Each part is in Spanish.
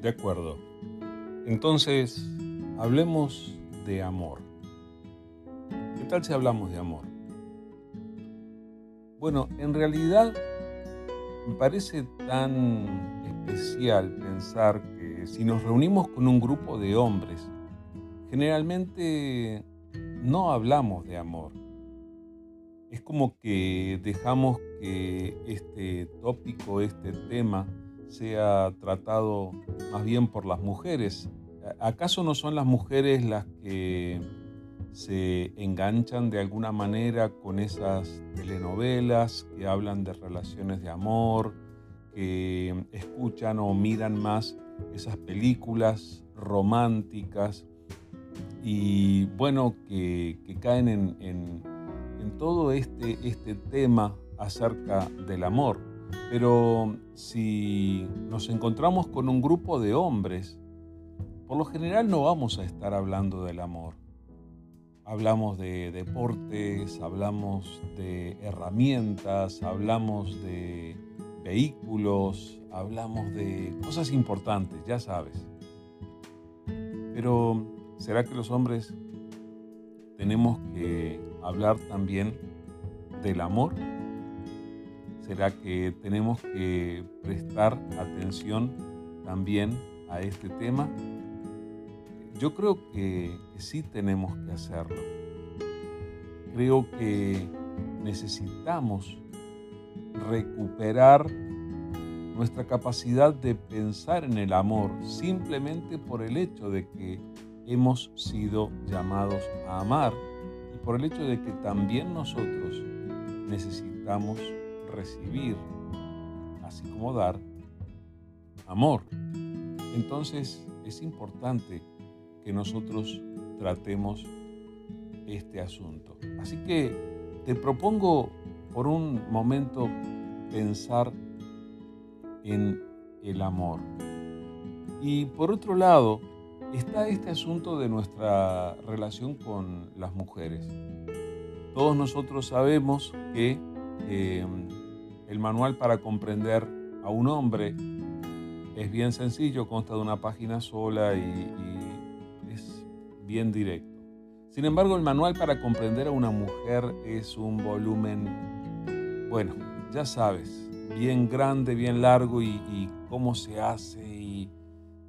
De acuerdo. Entonces, hablemos de amor. ¿Qué tal si hablamos de amor? Bueno, en realidad me parece tan especial pensar que si nos reunimos con un grupo de hombres, generalmente no hablamos de amor. Es como que dejamos que este tópico, este tema, sea tratado más bien por las mujeres. ¿Acaso no son las mujeres las que se enganchan de alguna manera con esas telenovelas que hablan de relaciones de amor, que escuchan o miran más esas películas románticas y bueno, que, caen en, en, todo este, este tema acerca del amor. Pero si nos encontramos con un grupo de hombres, por lo general no vamos a estar hablando del amor. Hablamos de deportes, hablamos de herramientas, hablamos de vehículos, hablamos de cosas importantes, ya sabes. Pero, ¿será que los hombres tenemos que hablar también del amor? ¿Será que tenemos que prestar atención también a este tema? Yo creo que, sí tenemos que hacerlo. Creo que necesitamos recuperar nuestra capacidad de pensar en el amor simplemente por el hecho de que hemos sido llamados a amar y por el hecho de que también nosotros necesitamos recibir, así como dar, amor. Entonces es importante que nosotros tratemos este asunto. Así que te propongo por un momento pensar en el amor. Y por otro lado, está este asunto de nuestra relación con las mujeres. Todos nosotros sabemos que eh, el manual para comprender a un hombre es bien sencillo, consta de una página sola y, es bien directo. Sin embargo, el manual para comprender a una mujer es un volumen, bueno, ya sabes, bien grande, bien largo y, cómo se hace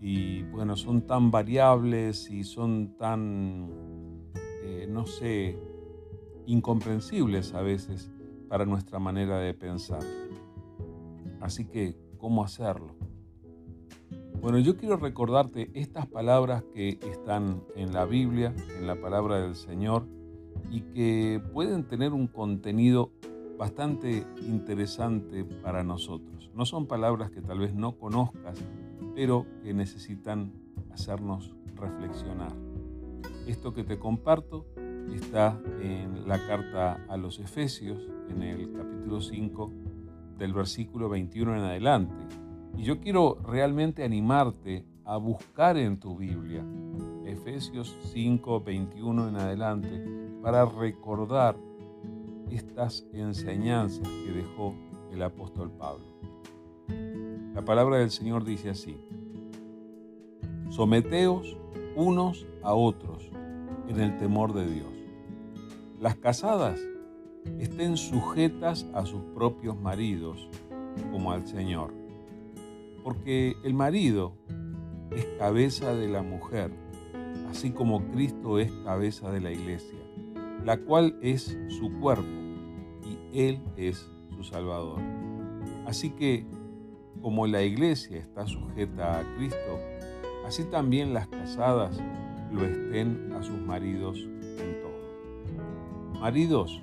y, bueno, son tan variables y son tan, eh, no sé, incomprensibles a veces para nuestra manera de pensar. Así que, ¿cómo hacerlo? Bueno, yo quiero recordarte estas palabras que están en la Biblia, en la palabra del Señor, y que pueden tener un contenido bastante interesante para nosotros. No son palabras que tal vez no conozcas, pero que necesitan hacernos reflexionar. Esto que te comparto está en la carta a los Efesios, en el capítulo 5, del versículo 21 en adelante. Y yo quiero realmente animarte a buscar en tu Biblia Efesios 5, 21 en adelante para recordar estas enseñanzas que dejó el apóstol Pablo. La palabra del Señor dice así, someteos unos a otros en el temor de Dios. Las casadas estén sujetas a sus propios maridos como al Señor. Porque el marido es cabeza de la mujer, así como Cristo es cabeza de la iglesia, la cual es su cuerpo y Él es su Salvador. Así que, como la iglesia está sujeta a Cristo, así también las casadas lo estén a sus maridos en todo. Maridos,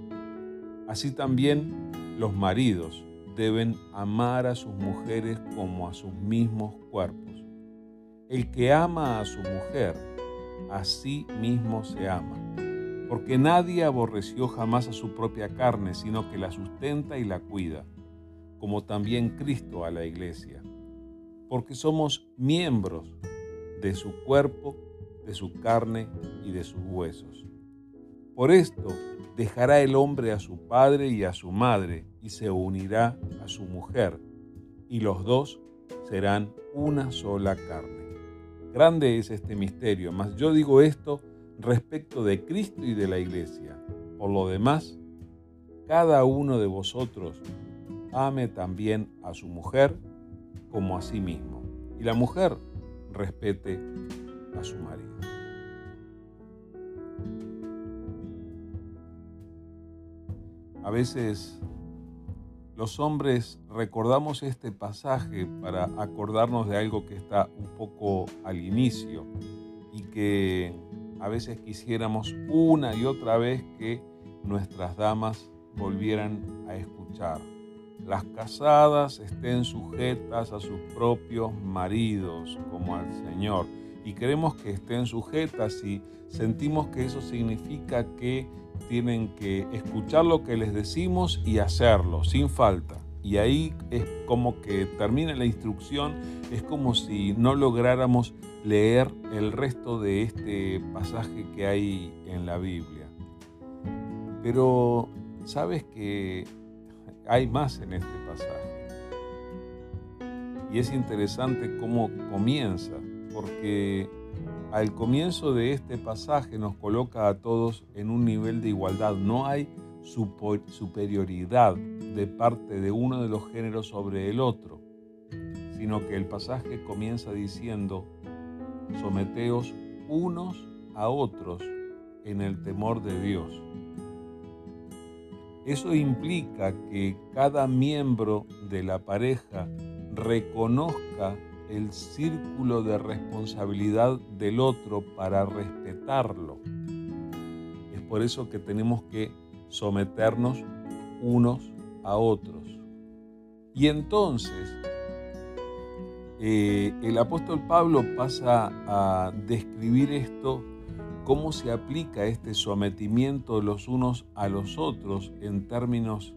Así también los maridos deben amar a sus mujeres como a sus mismos cuerpos. El que ama a su mujer, a sí mismo se ama, porque nadie aborreció jamás a su propia carne, sino que la sustenta y la cuida, como también Cristo a la iglesia, porque somos miembros de su cuerpo, de su carne y de sus huesos. Por esto dejará el hombre a su padre y a su madre, y se unirá a su mujer, y los dos serán una sola carne. Grande es este misterio, mas yo digo esto respecto de Cristo y de la iglesia. Por lo demás, cada uno de vosotros ame también a su mujer como a sí mismo, y la mujer respete a su marido. A veces los hombres recordamos este pasaje para acordarnos de algo que está un poco al inicio y que a veces quisiéramos una y otra vez que nuestras damas volvieran a escuchar. Las casadas estén sujetas a sus propios maridos como al Señor y queremos que estén sujetas y sentimos que eso significa que tienen que escuchar lo que les decimos y hacerlo sin falta. Y ahí es como que termina la instrucción, es como si no lográramos leer el resto de este pasaje que hay en la Biblia. Pero sabes que hay más en este pasaje. Y es interesante cómo comienza, porque al comienzo de este pasaje nos coloca a todos en un nivel de igualdad. No hay superioridad de parte de uno de los géneros sobre el otro, sino que el pasaje comienza diciendo, someteos unos a otros en el temor de Dios. Eso implica que cada miembro de la pareja reconozca el círculo de responsabilidad del otro para respetarlo. Es por eso que tenemos que someternos unos a otros. Y entonces eh, el apóstol Pablo pasa a describir esto, cómo se aplica este sometimiento de los unos a los otros en términos,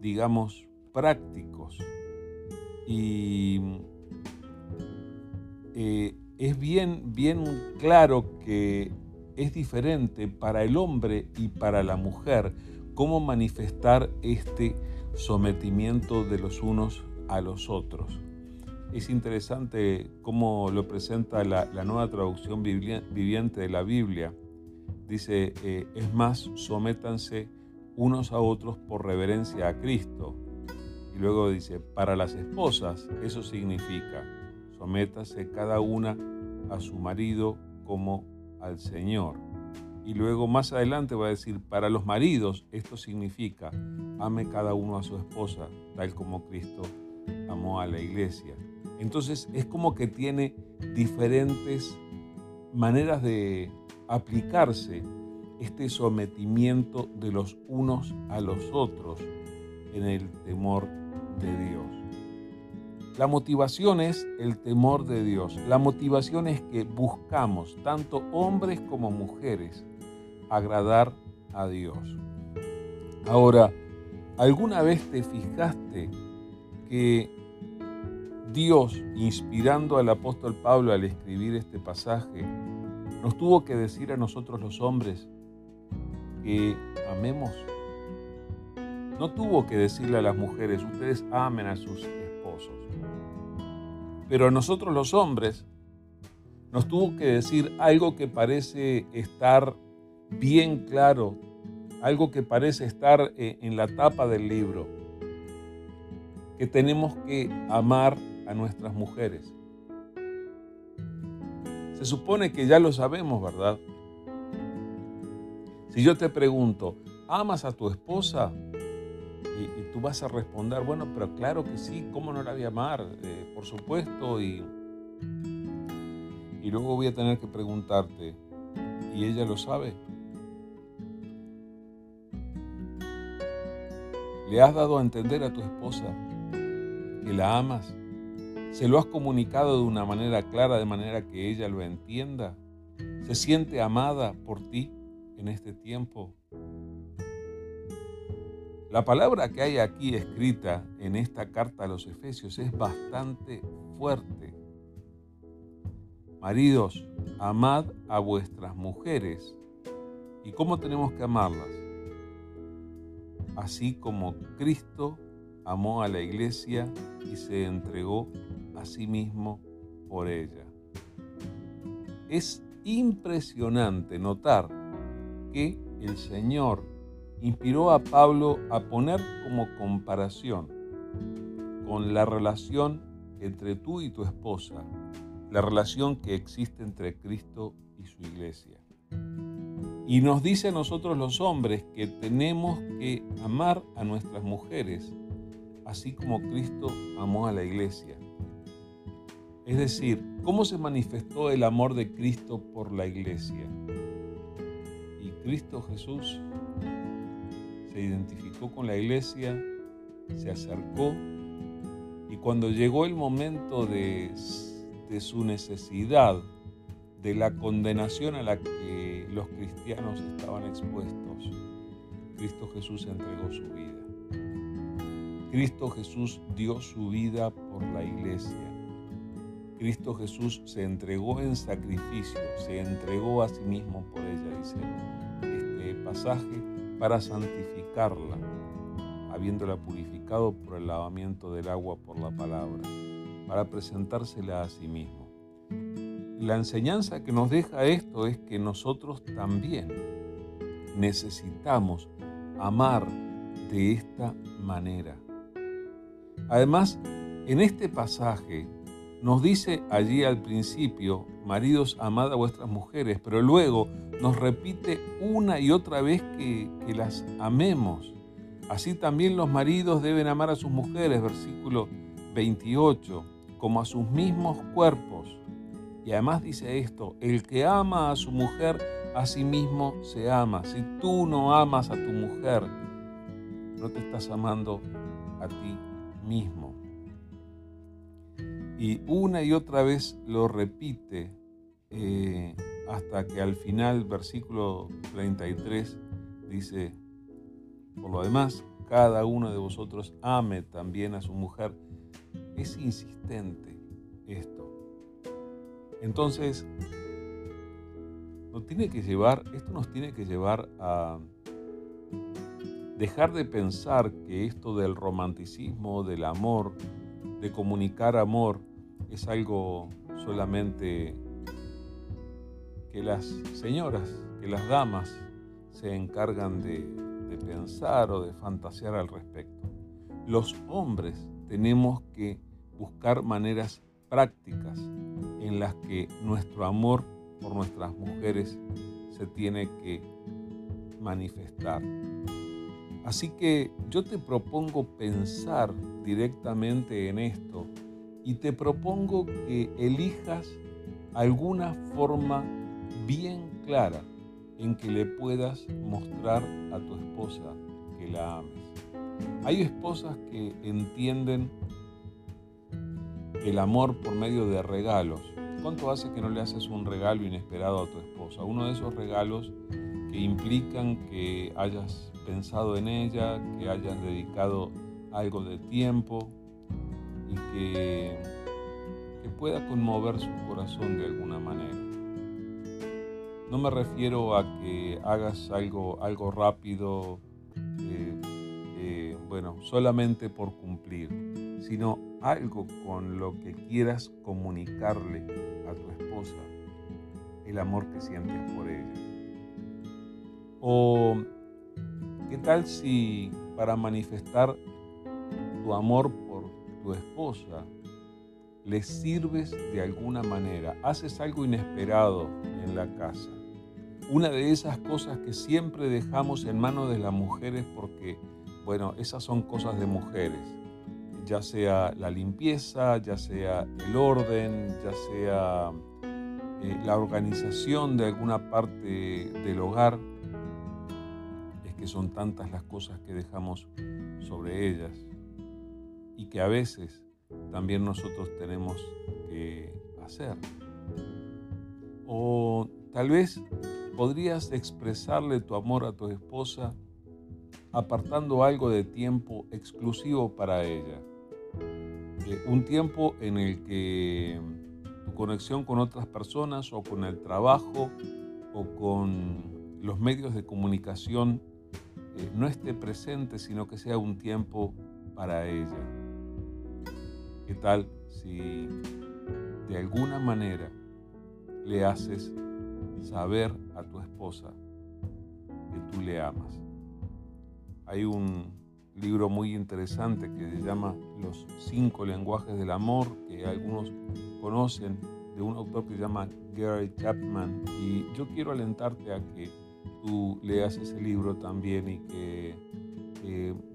digamos, prácticos. Y eh, es bien, bien claro que es diferente para el hombre y para la mujer cómo manifestar este sometimiento de los unos a los otros. Es interesante cómo lo presenta la, nueva traducción viviente de la Biblia. Dice, eh, es más, sométanse unos a otros por reverencia a Cristo. Y luego dice, para las esposas eso significa, sométase cada una a su marido como al Señor. Y luego más adelante va a decir, para los maridos esto significa, ame cada uno a su esposa, tal como Cristo amó a la iglesia. Entonces es como que tiene diferentes maneras de aplicarse este sometimiento de los unos a los otros en el temor de Dios. La motivación es el temor de Dios. La motivación es que buscamos, tanto hombres como mujeres, agradar a Dios. Ahora, ¿alguna vez te fijaste que Dios, inspirando al apóstol Pablo al escribir este pasaje, nos tuvo que decir a nosotros los hombres que amemos? No tuvo que decirle a las mujeres, ustedes amen a sus pero a nosotros los hombres nos tuvo que decir algo que parece estar bien claro, algo que parece estar eh, en la tapa del libro, que tenemos que amar a nuestras mujeres. Se supone que ya lo sabemos, ¿verdad? Si yo te pregunto, ¿amas a tu esposa? Y, tú vas a responder, bueno, pero claro que sí, ¿cómo no la voy a amar? Eh, por supuesto. Y, y luego voy a tener que preguntarte, ¿y ella lo sabe? ¿Le has dado a entender a tu esposa que la amas? ¿Se lo has comunicado de una manera clara, de manera que ella lo entienda? ¿Se siente amada por ti en este tiempo? La palabra que hay aquí escrita en esta carta a los Efesios es bastante fuerte. Maridos, amad a vuestras mujeres. ¿Y cómo tenemos que amarlas? Así como Cristo amó a la iglesia y se entregó a sí mismo por ella. Es impresionante notar que el Señor inspiró a Pablo a poner como comparación con la relación entre tú y tu esposa, la relación que existe entre Cristo y su iglesia. Y nos dice a nosotros los hombres que tenemos que amar a nuestras mujeres, así como Cristo amó a la iglesia. Es decir, ¿cómo se manifestó el amor de Cristo por la iglesia? Y Cristo Jesús se identificó con la iglesia, se acercó y cuando llegó el momento de, de su necesidad, de la condenación a la que los cristianos estaban expuestos, Cristo Jesús entregó su vida. Cristo Jesús dio su vida por la iglesia. Cristo Jesús se entregó en sacrificio, se entregó a sí mismo por ella, dice este pasaje, para santificarla, habiéndola purificado por el lavamiento del agua por la palabra, para presentársela a sí mismo. La enseñanza que nos deja esto es que nosotros también necesitamos amar de esta manera. Además, en este pasaje nos dice allí al principio, maridos, amad a vuestras mujeres, pero luego nos repite una y otra vez que, que, las amemos. Así también los maridos deben amar a sus mujeres, versículo 28, como a sus mismos cuerpos. Y además dice esto, el que ama a su mujer, a sí mismo se ama. Si tú no amas a tu mujer, no te estás amando a ti mismo. Y una y otra vez lo repite eh, hasta que al final, versículo 33, dice, por lo demás, cada uno de vosotros ame también a su mujer. Es insistente esto. Entonces, nos tiene que llevar, esto nos tiene que llevar a dejar de pensar que esto del romanticismo, del amor, de comunicar amor, es algo solamente que las señoras, que las damas se encargan de, de pensar o de fantasear al respecto. Los hombres tenemos que buscar maneras prácticas en las que nuestro amor por nuestras mujeres se tiene que manifestar. Así que yo te propongo pensar directamente en esto y te propongo que elijas alguna forma bien clara en que le puedas mostrar a tu esposa que la ames. Hay esposas que entienden el amor por medio de regalos. ¿Cuánto hace que no le haces un regalo inesperado a tu esposa? Uno de esos regalos que implican que hayas pensado en ella, que hayas dedicado algo de tiempo, y que, pueda conmover su corazón de alguna manera. No me refiero a que hagas algo, algo rápido, eh, eh, bueno, solamente por cumplir, sino algo con lo que quieras comunicarle a tu esposa el amor que sientes por ella. O, ¿qué tal si para manifestar tu amor tu esposa, le sirves de alguna manera, haces algo inesperado en la casa. Una de esas cosas que siempre dejamos en manos de las mujeres porque, bueno, esas son cosas de mujeres, ya sea la limpieza, ya sea el orden, ya sea eh, la organización de alguna parte del hogar, es que son tantas las cosas que dejamos sobre ellas y que a veces también nosotros tenemos que hacer. O tal vez podrías expresarle tu amor a tu esposa apartando algo de tiempo exclusivo para ella. Eh, un tiempo en el que tu conexión con otras personas o con el trabajo o con los medios de comunicación eh, no esté presente, sino que sea un tiempo para ella. ¿Qué tal si de alguna manera le haces saber a tu esposa que tú le amas? Hay un libro muy interesante que se llama Los cinco lenguajes del amor, que algunos conocen, de un autor que se llama Gary Chapman. Y yo quiero alentarte a que tú leas ese libro también y que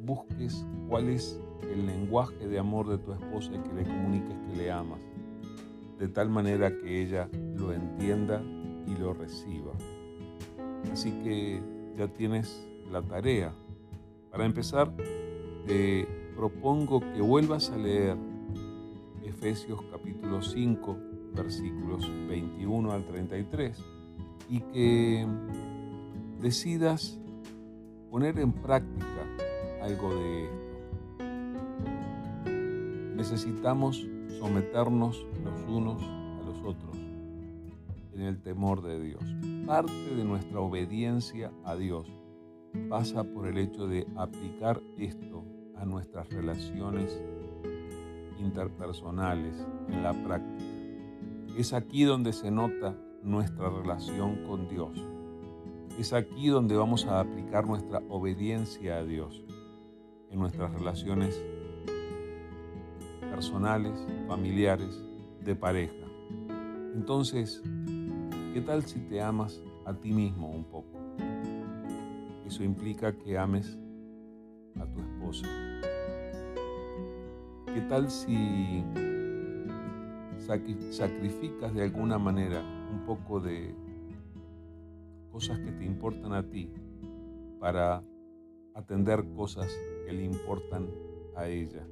busques cuál es el lenguaje de amor de tu esposa y que le comuniques que le amas, de tal manera que ella lo entienda y lo reciba. Así que ya tienes la tarea. Para empezar, te propongo que vuelvas a leer Efesios capítulo 5, versículos 21 al 33, y que decidas poner en práctica algo de esto. Necesitamos someternos los unos en el temor de Dios. Parte de nuestra obediencia a Dios pasa por el hecho de aplicar esto a nuestras relaciones interpersonales en la práctica. Es aquí donde se nota nuestra relación con Dios. Es aquí donde vamos a aplicar nuestra obediencia a Dios en nuestras relaciones personales, familiares, de pareja. Entonces, ¿qué tal si te amas a ti mismo un poco? Eso implica que ames a tu esposa. ¿Qué tal si sacrificas de alguna manera un poco de cosas que te importan a ti para atender cosas que le importan a ella?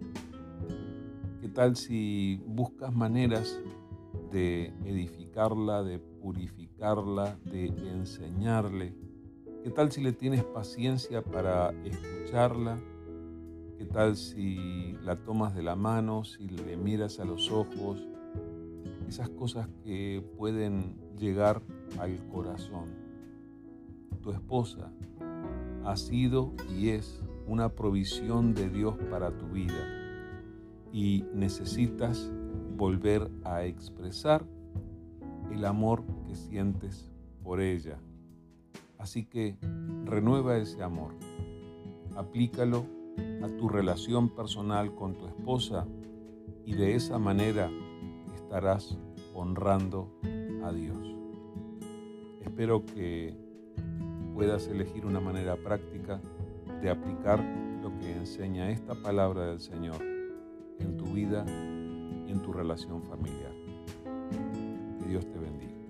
¿Qué tal si buscas maneras de edificarla, de purificarla, de enseñarle? ¿Qué tal si le tienes paciencia para escucharla? ¿Qué tal si la tomas de la mano, si le miras a los ojos? Esas cosas que pueden llegar al corazón. Tu esposa ha sido y es una provisión de Dios para tu vida y necesitas volver a expresar el amor que sientes por ella Así que renueva ese amor, aplícalo a tu relación personal con tu esposa y de esa manera estarás honrando a Dios. Espero que puedas elegir una manera práctica de aplicar lo que enseña esta palabra del Señor en tu vida y en tu relación familiar. Dios te bendiga.